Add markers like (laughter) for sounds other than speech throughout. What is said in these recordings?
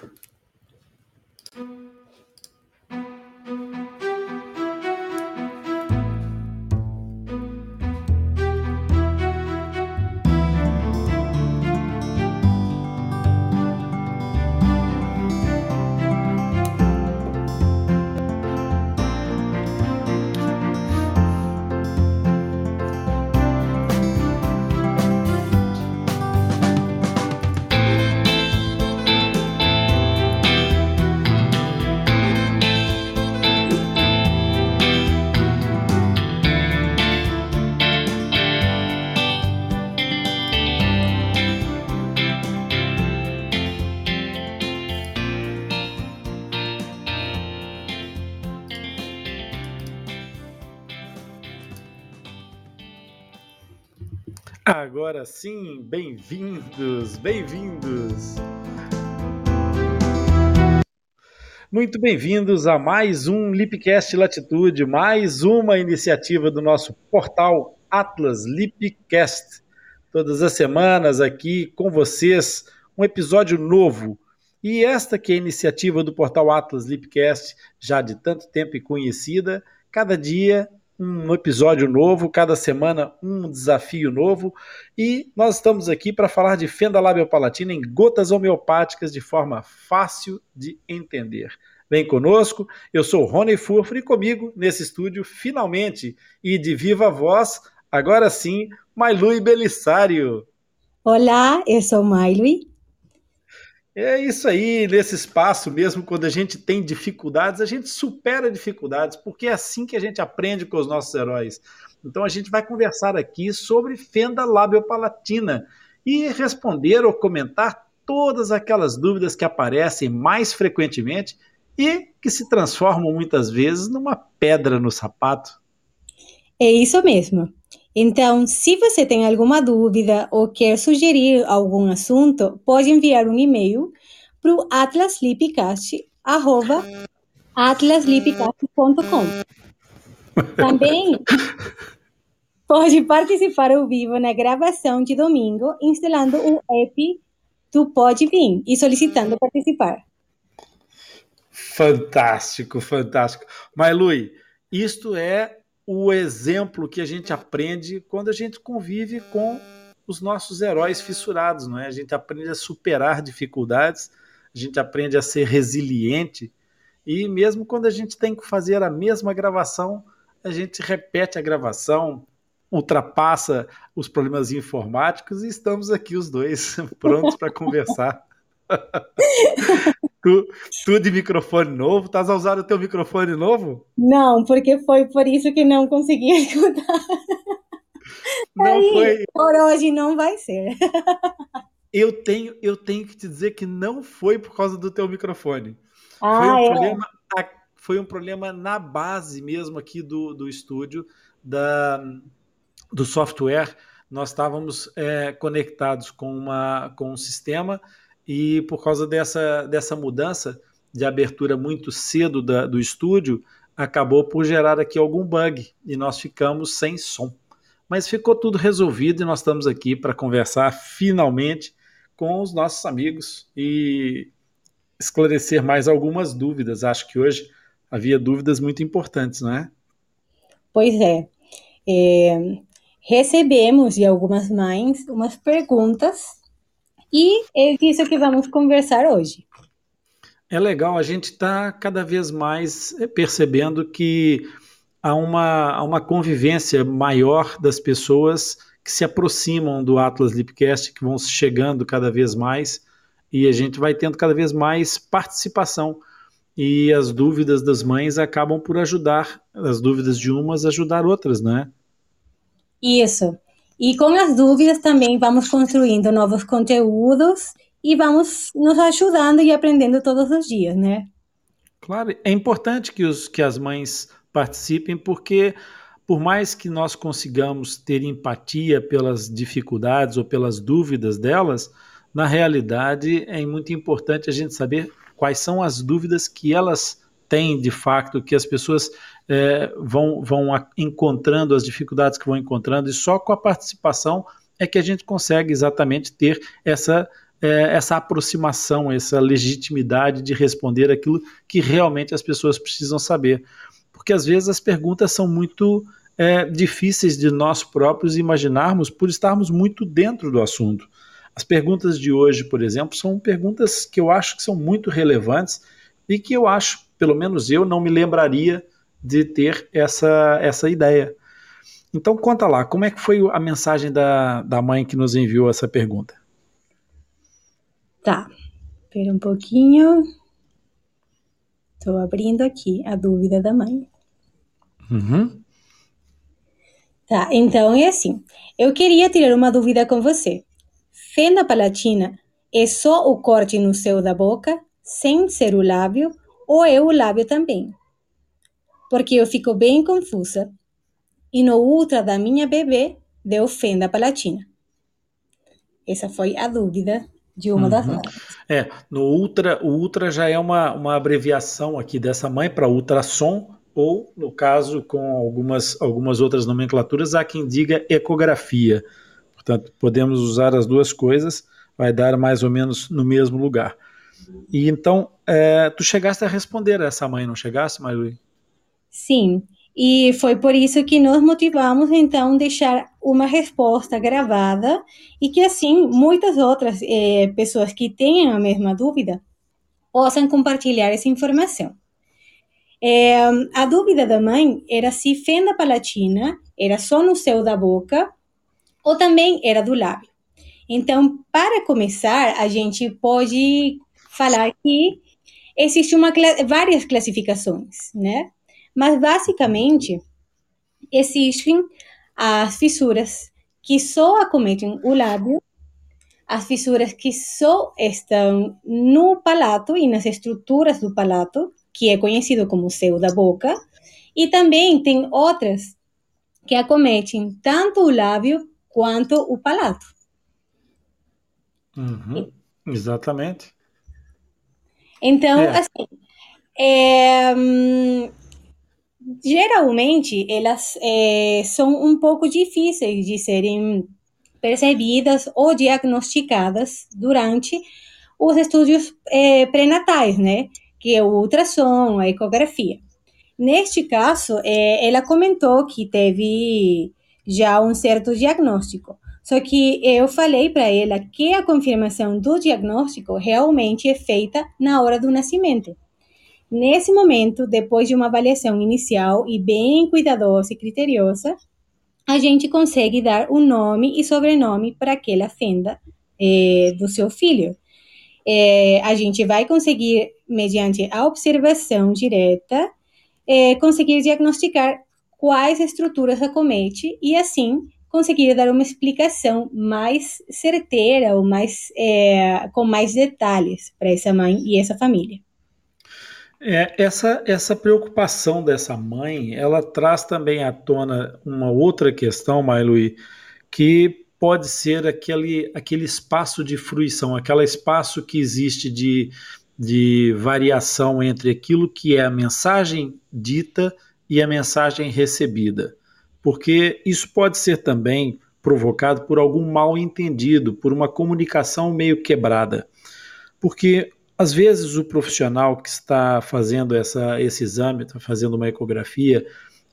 Thank you. Agora sim, bem-vindos, bem-vindos. Muito bem-vindos a mais um Lipcast Latitude, mais uma iniciativa do nosso portal Atlas Lipcast. Todas as semanas aqui com vocês, um episódio novo. E esta que é a iniciativa do portal Atlas Lipcast, já de tanto tempo e conhecida, cada dia um episódio novo, cada semana um desafio novo. E nós estamos aqui para falar de fenda labiopalatina em gotas homeopáticas de forma fácil de entender. Vem conosco, eu sou Rony Furfro e comigo nesse estúdio, finalmente, e de viva voz, agora sim, Mailui Belisário. Olá, eu sou Mailui é isso aí, nesse espaço mesmo, quando a gente tem dificuldades, a gente supera dificuldades, porque é assim que a gente aprende com os nossos heróis. Então a gente vai conversar aqui sobre fenda labiopalatina e responder ou comentar todas aquelas dúvidas que aparecem mais frequentemente e que se transformam muitas vezes numa pedra no sapato. É isso mesmo. Então, se você tem alguma dúvida ou quer sugerir algum assunto, pode enviar um e-mail para o atlaslipcast.com. Também pode participar ao vivo na gravação de domingo, instalando o app do Pode Vir e solicitando participar. Fantástico, fantástico. Mas, Lui, isto é o exemplo que a gente aprende quando a gente convive com os nossos heróis fissurados, não é? A gente aprende a superar dificuldades, a gente aprende a ser resiliente e mesmo quando a gente tem que fazer a mesma gravação, a gente repete a gravação, ultrapassa os problemas informáticos e estamos aqui os dois (laughs) prontos para conversar. (laughs) Tu, tu de microfone novo? Estás a usar o teu microfone novo? Não, porque foi por isso que não consegui (laughs) escutar. Não Aí, foi. Por hoje não vai ser. (laughs) Eu tenho, eu tenho que te dizer que não foi por causa do teu microfone. Ah, foi, um é? problema, foi um problema na base mesmo aqui do, do estúdio, da, do software. Nós estávamos é, conectados com, uma, com um sistema e por causa dessa, dessa mudança de abertura muito cedo da, do estúdio, acabou por gerar aqui algum bug e nós ficamos sem som. Mas ficou tudo resolvido e nós estamos aqui para conversar finalmente com os nossos amigos e esclarecer mais algumas dúvidas. Acho que hoje havia dúvidas muito importantes, não é? Pois é. é recebemos de algumas mães umas perguntas e é disso que vamos conversar hoje. É legal, a gente está cada vez mais percebendo que há uma, há uma convivência maior das pessoas que se aproximam do Atlas Lipcast, que vão chegando cada vez mais, e a gente vai tendo cada vez mais participação. E as dúvidas das mães acabam por ajudar, as dúvidas de umas ajudar outras, não é? Isso. E com as dúvidas também vamos construindo novos conteúdos e vamos nos ajudando e aprendendo todos os dias, né? Claro, é importante que, os, que as mães participem, porque por mais que nós consigamos ter empatia pelas dificuldades ou pelas dúvidas delas, na realidade é muito importante a gente saber quais são as dúvidas que elas têm de fato, que as pessoas é, vão, vão encontrando as dificuldades que vão encontrando, e só com a participação é que a gente consegue exatamente ter essa é, essa aproximação, essa legitimidade de responder aquilo que realmente as pessoas precisam saber. Porque às vezes as perguntas são muito é, difíceis de nós próprios imaginarmos por estarmos muito dentro do assunto. As perguntas de hoje, por exemplo, são perguntas que eu acho que são muito relevantes e que eu acho, pelo menos eu, não me lembraria de ter essa, essa ideia. Então conta lá, como é que foi a mensagem da, da mãe que nos enviou essa pergunta? Tá, espera um pouquinho. Estou abrindo aqui a dúvida da mãe. Uhum. Tá, então é assim. Eu queria tirar uma dúvida com você. Fenda palatina é só o corte no céu da boca, sem ser o lábio, ou é o lábio também? Porque eu fico bem confusa. E no ultra da minha bebê deu fenda palatina. Essa foi a dúvida de uma uhum. das mães. É, no ultra, o ultra já é uma, uma abreviação aqui dessa mãe para ultrassom, ou, no caso, com algumas, algumas outras nomenclaturas, há quem diga ecografia. Portanto, podemos usar as duas coisas, vai dar mais ou menos no mesmo lugar. E então, é, tu chegaste a responder a essa mãe, não chegaste, Marilui? Sim, e foi por isso que nos motivamos, então, deixar uma resposta gravada e que, assim, muitas outras eh, pessoas que tenham a mesma dúvida possam compartilhar essa informação. É, a dúvida da mãe era se fenda palatina era só no céu da boca ou também era do lábio. Então, para começar, a gente pode falar que existe uma, várias classificações, né? Mas, basicamente, existem as fissuras que só acometem o lábio, as fissuras que só estão no palato e nas estruturas do palato, que é conhecido como céu da boca, e também tem outras que acometem tanto o lábio quanto o palato. Uhum, exatamente. Então, é. assim, é, hum, geralmente elas é, são um pouco difíceis de serem percebidas ou diagnosticadas durante os estudos é, pré-natais, né? Que é o ultrassom, a ecografia. Neste caso, é, ela comentou que teve já um certo diagnóstico. Só que eu falei para ela que a confirmação do diagnóstico realmente é feita na hora do nascimento. Nesse momento, depois de uma avaliação inicial e bem cuidadosa e criteriosa, a gente consegue dar um nome e sobrenome para aquela fenda é, do seu filho. É, a gente vai conseguir, mediante a observação direta, é, conseguir diagnosticar quais estruturas acomete e, assim, conseguir dar uma explicação mais certeira ou mais, com mais detalhes para essa mãe e essa família. É, essa, essa preocupação dessa mãe, ela traz também à tona uma outra questão, Mailui, que pode ser aquele, aquele espaço de fruição, aquele espaço que existe de, de variação entre aquilo que é a mensagem dita e a mensagem recebida. Porque isso pode ser também provocado por algum mal entendido, por uma comunicação meio quebrada. Porque às vezes o profissional que está fazendo essa, esse exame, está fazendo uma ecografia,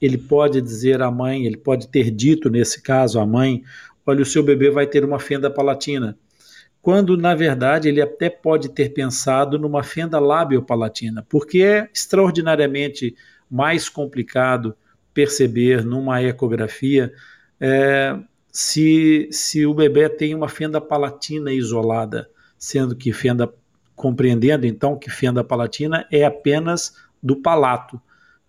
ele pode dizer à mãe, ele pode ter dito nesse caso à mãe, olha, o seu bebê vai ter uma fenda palatina. Quando, na verdade, ele até pode ter pensado numa fenda lábio-palatina, porque é extraordinariamente mais complicado perceber numa ecografia é, se, se o bebê tem uma fenda palatina isolada, sendo que fenda compreendendo então que fenda palatina é apenas do palato,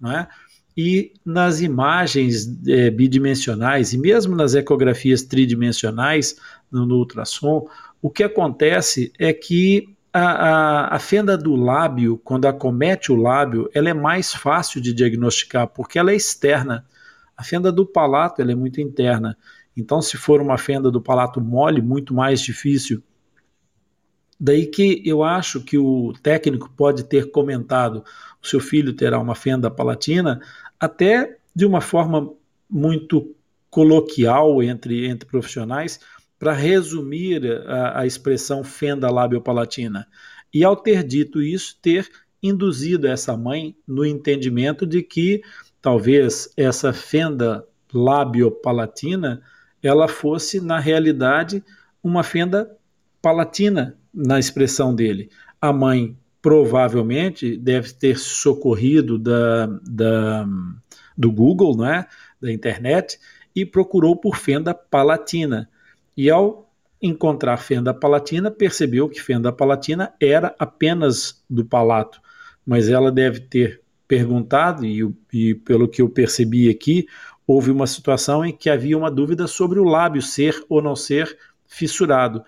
não é? E nas imagens é, bidimensionais e mesmo nas ecografias tridimensionais no, no ultrassom, o que acontece é que a, a, a, fenda do lábio, quando acomete o lábio, ela é mais fácil de diagnosticar porque ela é externa. A fenda do palato ela é muito interna. Então, se for uma fenda do palato mole, muito mais difícil Daí que eu acho que o técnico pode ter comentado: o seu filho terá uma fenda palatina, até de uma forma muito coloquial entre, entre profissionais, para resumir a, a expressão fenda labiopalatina. E ao ter dito isso, ter induzido essa mãe no entendimento de que talvez essa fenda labiopalatina ela fosse na realidade uma fenda palatina na expressão dele. A mãe provavelmente deve ter socorrido da, da, do Google, né, da internet, e procurou por fenda palatina. E ao encontrar fenda palatina, percebeu que fenda palatina era apenas do palato, mas ela deve ter perguntado, e, e pelo que eu percebi aqui, houve uma situação em que havia uma dúvida sobre o lábio ser ou não ser fissurado.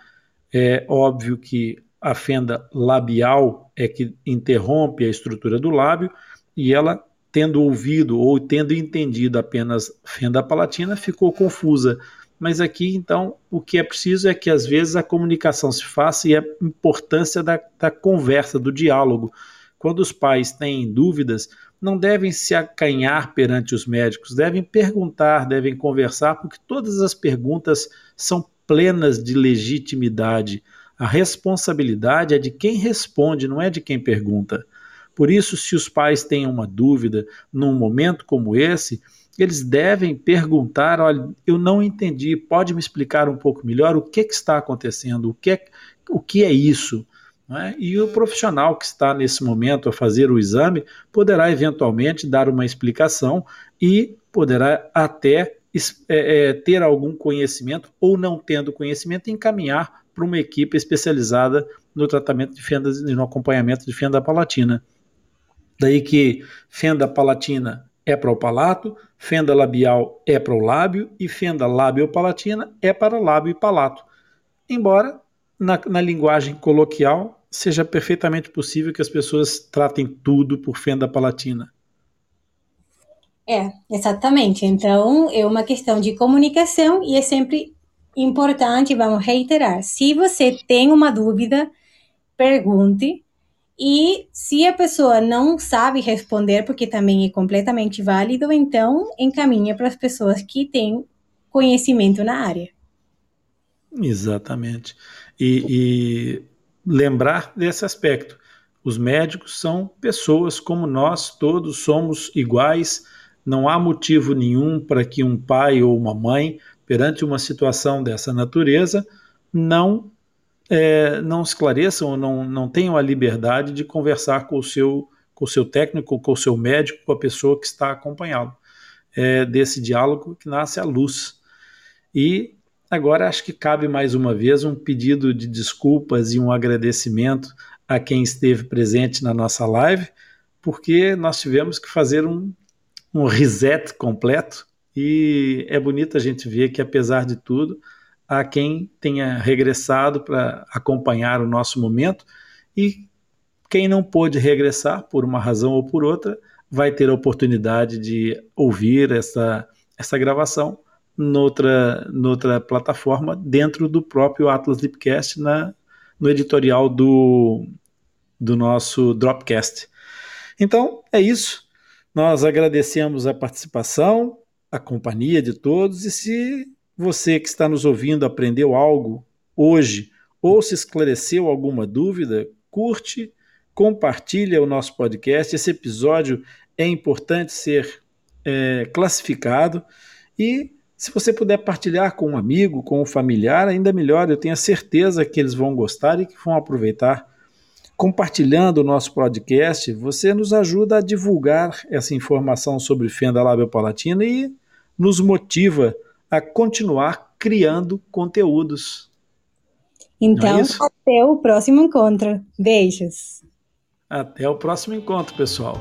É óbvio que a fenda labial é que interrompe a estrutura do lábio e ela, tendo ouvido ou tendo entendido apenas fenda palatina, ficou confusa. Mas aqui, então, o que é preciso é que às vezes a comunicação se faça e a importância da, da conversa, do diálogo. Quando os pais têm dúvidas, não devem se acanhar perante os médicos, devem perguntar, devem conversar, porque todas as perguntas são plenas de legitimidade. A responsabilidade é de quem responde, não é de quem pergunta. Por isso, se os pais têm uma dúvida num momento como esse, eles devem perguntar: olha, eu não entendi, pode me explicar um pouco melhor o que, que está acontecendo, o que é, o que é isso? É? E o profissional que está nesse momento a fazer o exame poderá eventualmente dar uma explicação e poderá até é, é, ter algum conhecimento ou não tendo conhecimento encaminhar para uma equipe especializada no tratamento de fendas e no acompanhamento de fenda palatina. Daí que fenda palatina é para o palato, fenda labial é para o lábio e fenda lábio-palatina é para lábio e palato. Embora na, na linguagem coloquial seja perfeitamente possível que as pessoas tratem tudo por fenda palatina. É, exatamente. Então, é uma questão de comunicação e é sempre importante, vamos reiterar, se você tem uma dúvida, pergunte. E se a pessoa não sabe responder, porque também é completamente válido, então encaminha para as pessoas que têm conhecimento na área. Exatamente. E, e lembrar desse aspecto. Os médicos são pessoas como nós, todos somos iguais. Não há motivo nenhum para que um pai ou uma mãe perante uma situação dessa natureza, não é, não esclareçam não, não tenham a liberdade de conversar com o seu, com o seu técnico, com o seu médico, com a pessoa que está acompanhá-lo. É desse diálogo que nasce a luz. E agora acho que cabe mais uma vez um pedido de desculpas e um agradecimento a quem esteve presente na nossa live, porque nós tivemos que fazer um, um reset completo e é bonito a gente ver que, apesar de tudo, há quem tenha regressado para acompanhar o nosso momento e quem não pôde regressar por uma razão ou por outra vai ter a oportunidade de ouvir essa, essa gravação noutra, noutra plataforma dentro do próprio Atlas Lipcast na, no editorial do, do nosso Dropcast. Então, é isso. Nós agradecemos a participação, a companhia de todos. E se você que está nos ouvindo aprendeu algo hoje ou se esclareceu alguma dúvida, curte, compartilha o nosso podcast. Esse episódio é importante ser é, classificado e se você puder partilhar com um amigo, com um familiar, ainda melhor. Eu tenho a certeza que eles vão gostar e que vão aproveitar. Compartilhando o nosso podcast, você nos ajuda a divulgar essa informação sobre fenda labiopalatina e nos motiva a continuar criando conteúdos. Então, é até o próximo encontro. Beijos. Até o próximo encontro, pessoal.